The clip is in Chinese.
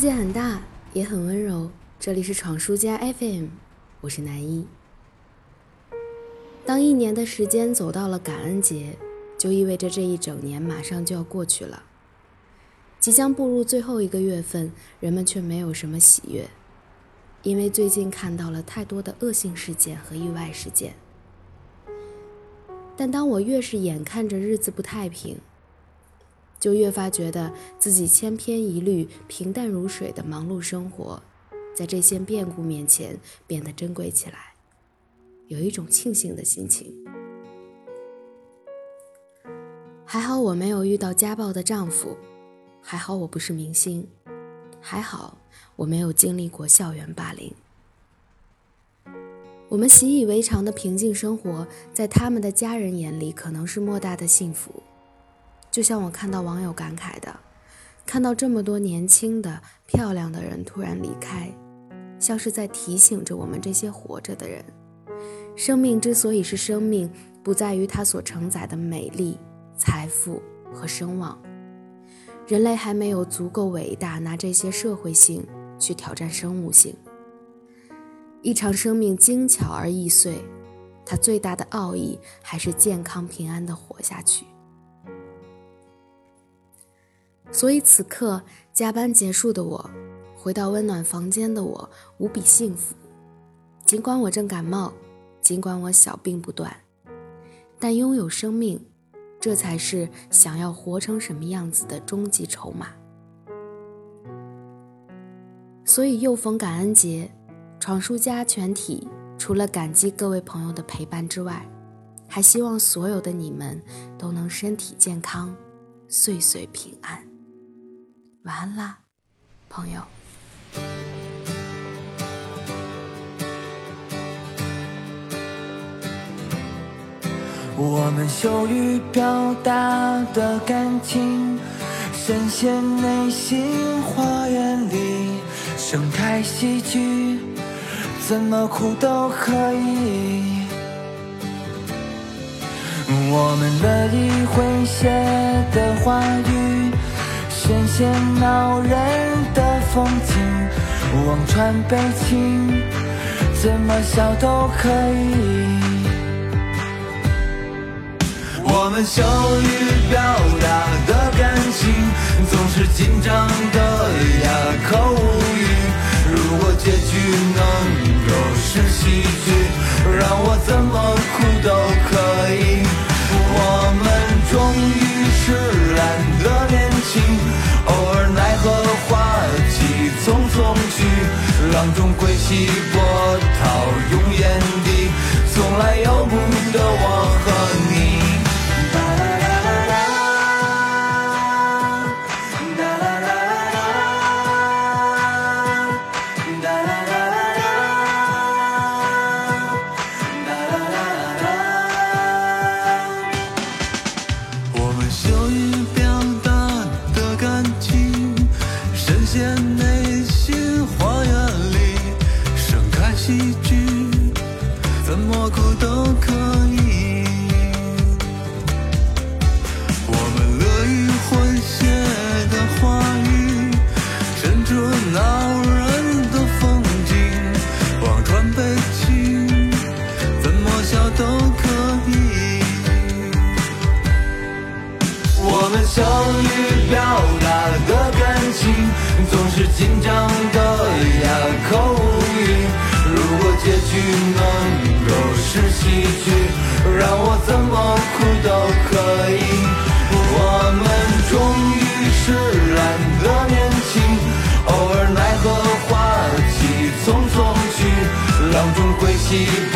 世界很大，也很温柔。这里是闯书家 FM，我是南一。当一年的时间走到了感恩节，就意味着这一整年马上就要过去了。即将步入最后一个月份，人们却没有什么喜悦，因为最近看到了太多的恶性事件和意外事件。但当我越是眼看着日子不太平，就越发觉得自己千篇一律、平淡如水的忙碌生活，在这些变故面前变得珍贵起来，有一种庆幸的心情。还好我没有遇到家暴的丈夫，还好我不是明星，还好我没有经历过校园霸凌。我们习以为常的平静生活，在他们的家人眼里可能是莫大的幸福。就像我看到网友感慨的，看到这么多年轻的、漂亮的人突然离开，像是在提醒着我们这些活着的人：生命之所以是生命，不在于它所承载的美丽、财富和声望。人类还没有足够伟大，拿这些社会性去挑战生物性。一场生命精巧而易碎，它最大的奥义还是健康平安的活下去。所以此刻加班结束的我，回到温暖房间的我无比幸福。尽管我正感冒，尽管我小病不断，但拥有生命，这才是想要活成什么样子的终极筹码。所以又逢感恩节，闯书家全体除了感激各位朋友的陪伴之外，还希望所有的你们都能身体健康，岁岁平安。晚安啦，朋友。我们羞于表达的感情，深陷内心花园里，盛开喜剧，怎么哭都可以。我们乐意诙谐的话语。喧喧闹人的风景，望穿悲情，怎么笑都可以。我们羞于表达的感情，总是紧张的哑口无语。如果结局能够是喜剧，起波涛涌眼底，从来由不得我和你。我们羞于怎么哭都可以。我们乐于诙谐的话语，伸出恼人的风景，望穿悲情，怎么笑都可以。我们羞于表达的感情，总是紧张的哑口无语。如果结局能喜剧，让我怎么哭都可以。我们终于是懒的年轻，偶尔奈何花期匆匆去，浪中归西。